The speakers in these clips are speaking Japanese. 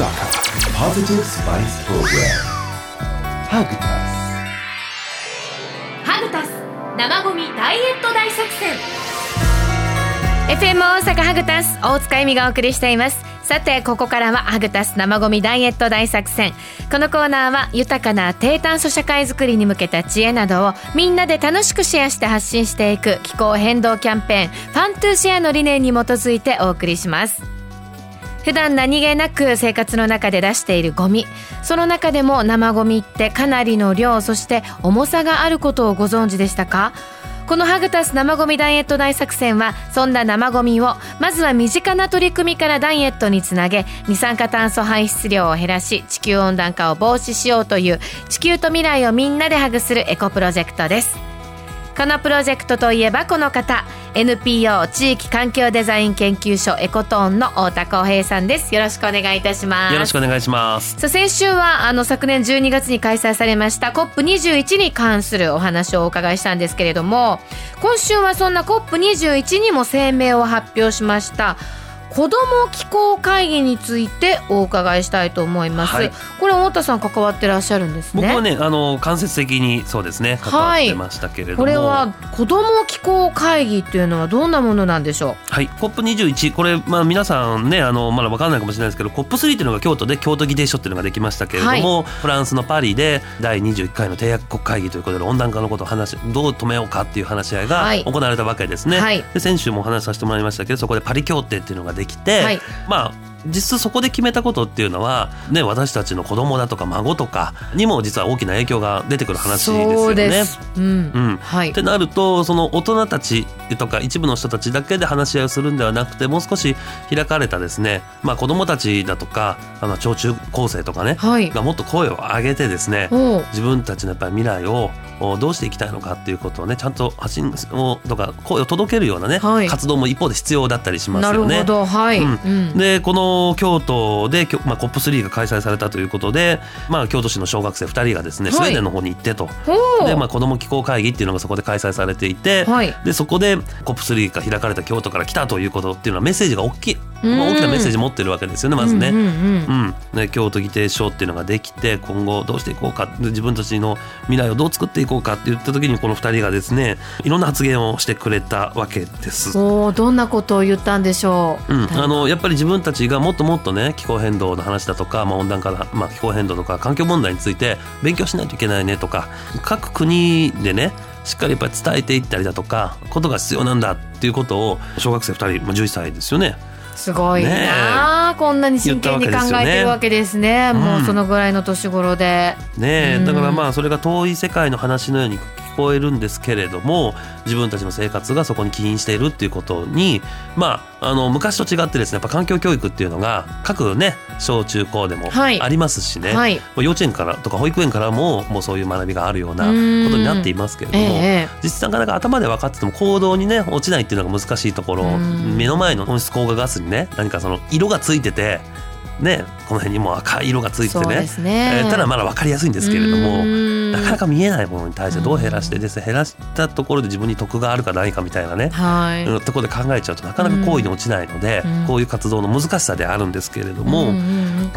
Positive Spice Program. ハグタス. ハグタス生ゴミダイエット大作戦 FM 大阪ハグタス大塚恵美がお送りしていますさてここからはハグタス生ゴミダイエット大作戦このコーナーは豊かな低炭素社会づくりに向けた知恵などをみんなで楽しくシェアして発信していく気候変動キャンペーン Fun to Share の理念に基づいてお送りします普段何気なく生活の中で出しているゴミ。その中でも生ゴミってかなりの量そして重さがあることをご存知でしたか？このハグタス生ゴミダイエット大作戦はそんな生ゴミをまずは身近な取り組みからダイエットにつなげ二酸化炭素排出量を減らし地球温暖化を防止しようという地球と未来をみんなでハグするエコプロジェクトです。このプロジェクトといえばこの方。NPO 地域環境デザイン研究所エコトーンの太田光平さんです。よろしくお願いいたします。よろしくお願いします。さあ先週はあの昨年12月に開催されました COP21 に関するお話をお伺いしたんですけれども今週はそんな COP21 にも声明を発表しました子ども気候会議についてお伺いしたいと思います、はい。これ太田さん関わってらっしゃるんですね。僕はね、あの間接的にそうですね、関わってましたけれども、これは子ども気候会議っていうのはどんなものなんでしょはい、COP21 これまあ皆さんねあのまだわからないかもしれないですけど COP3 っていうのが京都で京都議定書っていうのができましたけれども、フランスのパリで第21回の締約国会議ということで温暖化のことを話しどう止めようかっていう話し合いがはい。行われたわけですね。はい。で先週もお話しさせてもらいましたけどそこでパリ協定っていうのができて、はい。まあ実質そこで決めたことっていうのは、ね、私たちの子供だとか孫とかにも実は大きな影響が出てくるう話ですよね。そうん。うん。はい。ってなるとその大人たちとか一部の人たちだけで話し合いをするんではなくてもう少し開かれたですね、まあ、子どもたちだとかあの小中高生とかね、はい。がもっと声を上げてですね自分たちのやっぱり未来をおどうしていきたいのかっていうことをねちゃんと発信をとか声を届けるようなね、はい。活動も一方で必要だったりしますよね。なるほど。はい、うん。うん。でこの京都で、まあ、COP3 が開催されたということで、まあ、京都市の小学生2人がですねはい。スウェーデンの方に行ってと、で、まあ、子ども気候会議っていうのがそこで開催されていて、はい。でそこで COP3 が開かれた京都から来たということっていうのはメッセージが大きい、うんまあ大きなメッセージ持ってるわけですよねまずね。うんうん。うん。京都議定書っていうのができて今後どうしていこうかで自分たちの未来をどう作っていこうかって言った時にこの2人がですねいろんな発言をしてくれたわけです。おーどんなことを言ったんでしょう、うん、あのやっぱり自分たちがもっともっとね気候変動の話だとか、まあ、温暖化の、まあ、気候変動とか環境問題について勉強しないといけないねとか各国でねしっかりやっぱり伝えていったりだとかことが必要なんだっていうことを小学生2人、まあ、11歳ですよねすごいねなあ、こんなに真剣に考えてるわけですね。ねもうそのぐらいの年頃で、ね。えうん。だからまあそれが遠い世界の話のようにえるんですけれども自分たちの生活がそこに起因しているっていうことにまああの昔と違ってですねやっぱ環境教育っていうのが各ね小中高でもはい。ありますしね、はい。もう幼稚園からとか保育園からももうそういう学びがあるようなことになっていますけれども、ええ実際なかなか頭で分かってても行動にね落ちないっていうのが難しいところうん。目の前の温室効果ガスにね何かその色がついててねこの辺にもう赤い色がついててね。ね。えーただまだ分かりやすいんですけれどもうんなかなか見えないものに対してどう減らしてですね減らしたところで自分に得があるかないかみたいなね。はい、うん。ところで考えちゃうとなかなか行為に落ちないので、うん。こういう活動の難しさであるんですけれども、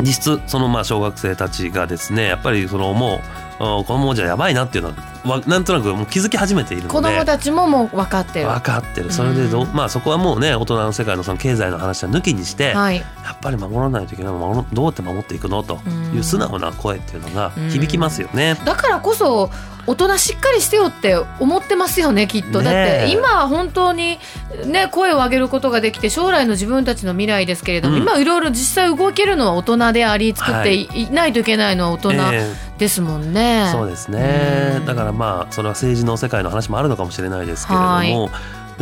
実質そのまあ小学生たちがですねやっぱりそのもうあこのままじゃやばいなっていうのはわなんとなくもう気づき始めているので。子供たちももう分かってる。分かってる。それでどう、まあそこはもうね大人の世界のその経済の話は抜きにして、はい。やっぱり守らないといけないどうやって守っていくのという素直な声っていうのが響きますよね。だからこそ大人しっかりしてよって思ってますよねきっと、ねだえって今は本当にね声を上げることができて将来の自分たちの未来ですけれども、うん。今いろいろ実際動けるのは大人であり作ってい,、ないといけないのは大人えですもんね。えそうですね。うん。だからまあそれは政治の世界の話もあるのかもしれないですけれども、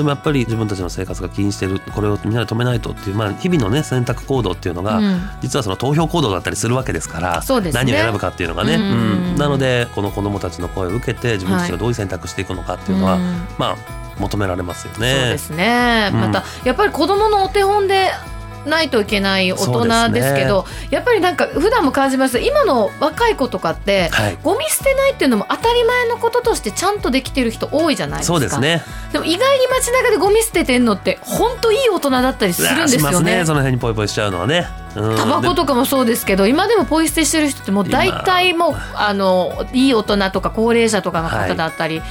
でもやっぱり自分たちの生活が起因しているこれをみんなで止めないとっていう、まあ、日々のね選択行動っていうのが、うん。実はその投票行動だったりするわけですからね。何を選ぶかっていうのがね、うんうんなのでこの子どもたちの声を受けて自分たちがどういう選択していくのかっていうのは、うん。まあ求められますよね。そうですね、うん。またやっぱり子供のお手本でないといけない大人ですけどやっぱりなんか普段も感じます。今の若い子とかって、はい。ゴミ捨てないっていうのも当たり前のこととしてちゃんとできてる人多いじゃないですか。そうですね。でも意外に街中でゴミ捨ててんのって本当いい大人だったりするんですよね。ね。その辺にポイポイしちゃうのはね。うん。タバコとかもそうですけど今でもポイ捨てしてる人ってもう大体も。うあのいい大人とか高齢者とかの方だったり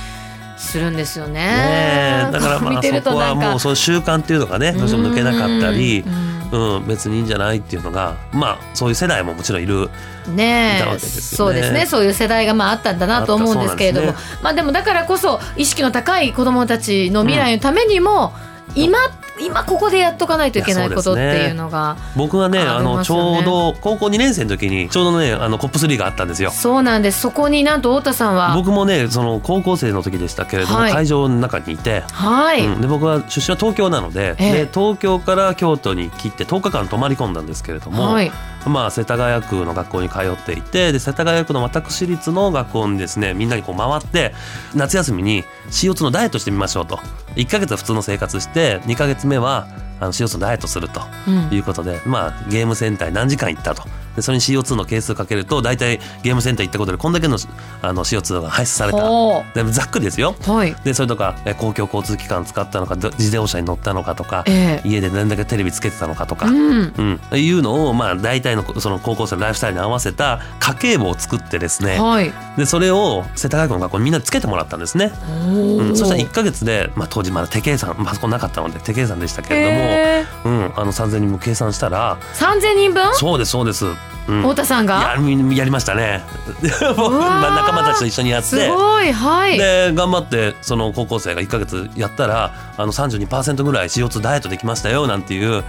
するんですよね。ねえ。だからまあそこはもうその習慣っていうのがねどうしても抜けなかったりうん。うん、別にいいんじゃないっていうのがまあそういう世代ももちろんいる。ねえ。ね。そうですね。そういう世代がまああったんだなと思うんですけれども、あったそうなんまあでもだからこそ意識の高い子どもたちの未来のためにも、今今ここでやっとかないといけないことっていうのが僕がねあのちょうど高校2年生の時にちょうどねあのコップ3があったんですよ。そうなんです。そこになんと太田さんは？僕もねその高校生の時でしたけれども、はい。会場の中にいて、はい、うん。で僕は出身は東京なので,、ええ。で東京から京都に来て10日間泊まり込んだんですけれども、はいまあ、世田谷区の学校に通っていてで世田谷区の私立の学校にですねみんなにこう回って夏休みに CO2 のダイエットしてみましょうと。1ヶ月は普通の生活して2ヶ月目はあの CO2 のダイエットするとうん。いうことで、まあ、ゲームセンターに何時間行ったとでそれに CO2 の係数かけると大体ゲームセンター行ったことでこんだけのあの CO2 が排出された。ほでもざっくりですよ。うはい。でそれとかえ公共交通機関使ったのかど自動車に乗ったのかとか、ええ。家で何だけテレビつけてたのかとか、うん。うん、いうのをまあ大体のその高校生のライフスタイルに合わせた家計簿を作ってですね。はい。でそれを世田谷区の学校にみんなつけてもらったんですね、う。ん、そしたら1か月で、まあ、当時まだ手計算パソコンなかったので手計算でしたけれども、え。うん、あの3,000人も計算したら。ー、3000人分？そうですそうです、うん、太田さんが？やりやりましたね。僕まあ仲間たちと一緒にやって。すごいはい。で頑張ってその高校生が1か月やったらあの32%ぐらい CO2 ダイエットできましたよなんていう。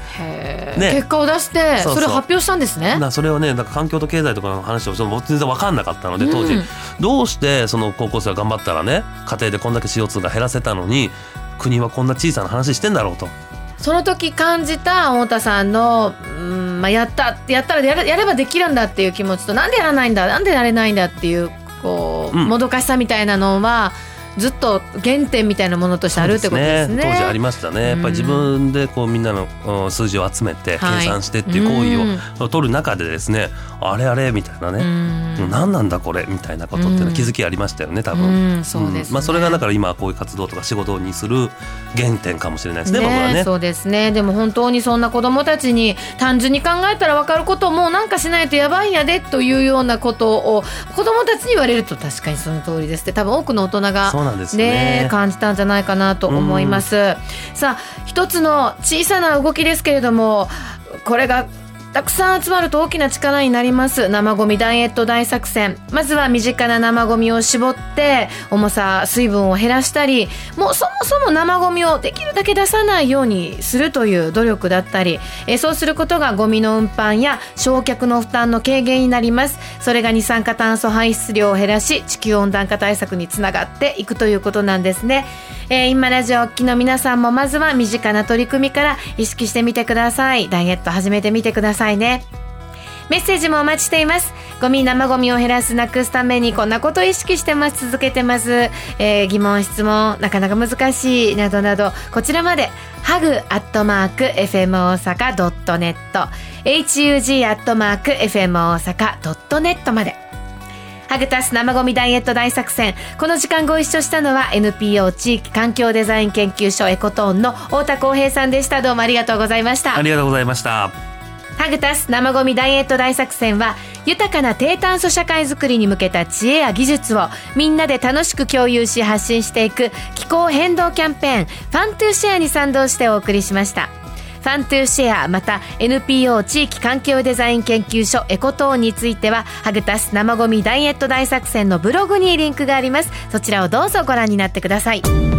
ね。結果を出してそれを発表したんですね？なそれをねなんか環境と経済とかの話をちょっと僕全然分かんなかったので当時、うんどうしてその高校生が頑張ったらね家庭でこんだけ CO2 が減らせたのに国はこんな小さな話してんだろうと。その時感じた太田さんの、うんまあ、やったやったらやれやればできるんだっていう気持ちとなんでやらないんだなんでやれないんだっていうこう、うん。もどかしさみたいなのはずっと原点みたいなものとしてあるってことですね。当時ありましたね。やっぱり自分でこうみんなのうん数字を集めて計はい。算してっていう行為を取る中でですね、あれあれみたいなうね、ん何なんだこれみたいなことっていうのは気づきありましたよね多分。うんそうですね。んまあそれがだから今こういう活動とか仕事にする原点かもしれないですね僕はね。そうですね。でも本当にそんな子どもたちに単純に考えたら分かることをもうなんかしないとやばいんやでというようなことを子どもたちに言われると確かにその通りですって。多分多くの大人がそうなんですよね感じたんじゃないかなと思います。さあ一つの小さな動きですけれどもこれがたくさん集まると大きな力になります。生ゴミダイエット大作戦。まずは身近な生ゴミを絞って重さ水分を減らしたりもうそもそも生ゴミをできるだけ出さないようにするという努力だったりえそうすることがゴミの運搬や焼却の負担の軽減になります。それが二酸化炭素排出量を減らし地球温暖化対策につながっていくということなんですね、えー今ラジオお聞きの皆さんもまずは身近な取り組みから意識してみてください。ダイエット始めてみてください。ね。メッセージもお待ちしています。ゴミ生ゴミを減らすなくすためにこんなことを意識してます。続けてます、えー疑問質問なかなか難しいなどなど。こちらまで。ハグアットマーク FM 大阪ドットネット。HUG アットマーク FM 大阪ドットネットまで。ハグタス生ゴミダイエット大作戦。この時間ご一緒したのは NPO 地域環境デザイン研究所エコトーンの太田光平さんでした。どうもありがとうございました。ありがとうございました。ハグタス生ゴミダイエット大作戦は豊かな低炭素社会づくりに向けた知恵や技術をみんなで楽しく共有し発信していく気候変動キャンペーン Fun to Share に賛同してお送りしました。 Fun to Share また NPO 地域環境デザイン研究所エコトーンについてはハグタス生ゴミダイエット大作戦のブログにリンクがあります。そちらをどうぞご覧になってください。